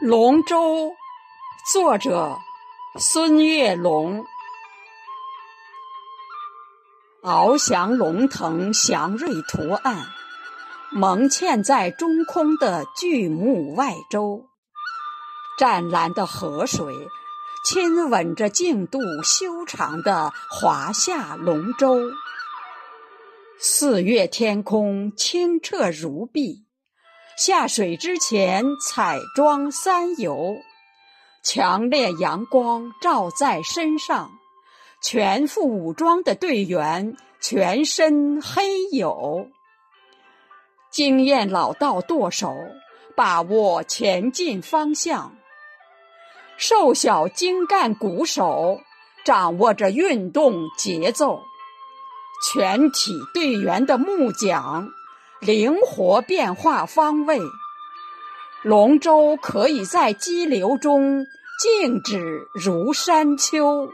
龙舟，作者孙月龙。翱翔龙腾祥瑞图案，蒙嵌在中空的巨木外周。湛蓝的河水亲吻着净度修长的华夏龙舟。四月天空清澈如碧。下水之前，彩妆三游，强烈阳光照在身上，全副武装的队员全身黑黝。经验老道舵手把握前进方向，瘦小精干鼓手掌握着运动节奏，全体队员的木桨。灵活变化方位，龙舟可以在激流中静止如山丘。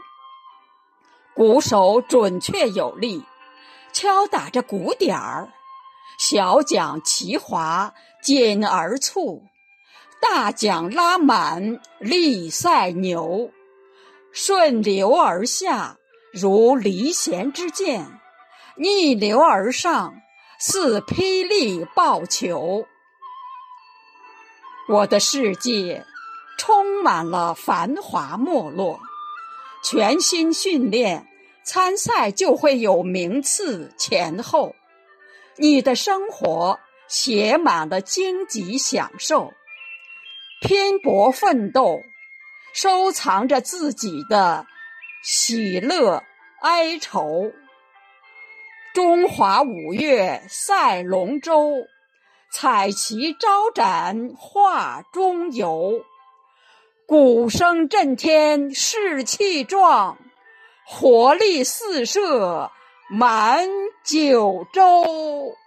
鼓手准确有力，敲打着鼓点儿，小桨齐划，紧而促；大桨拉满，力赛牛，顺流而下，如离弦之箭；逆流而上。似霹雳爆球，我的世界充满了繁华没落。全心训练，参赛就会有名次前后。你的生活写满了荆棘享受，拼搏奋斗，收藏着自己的喜乐哀愁。中华五岳赛龙舟，彩旗招展画中游。鼓声震天士气壮，活力四射满九州。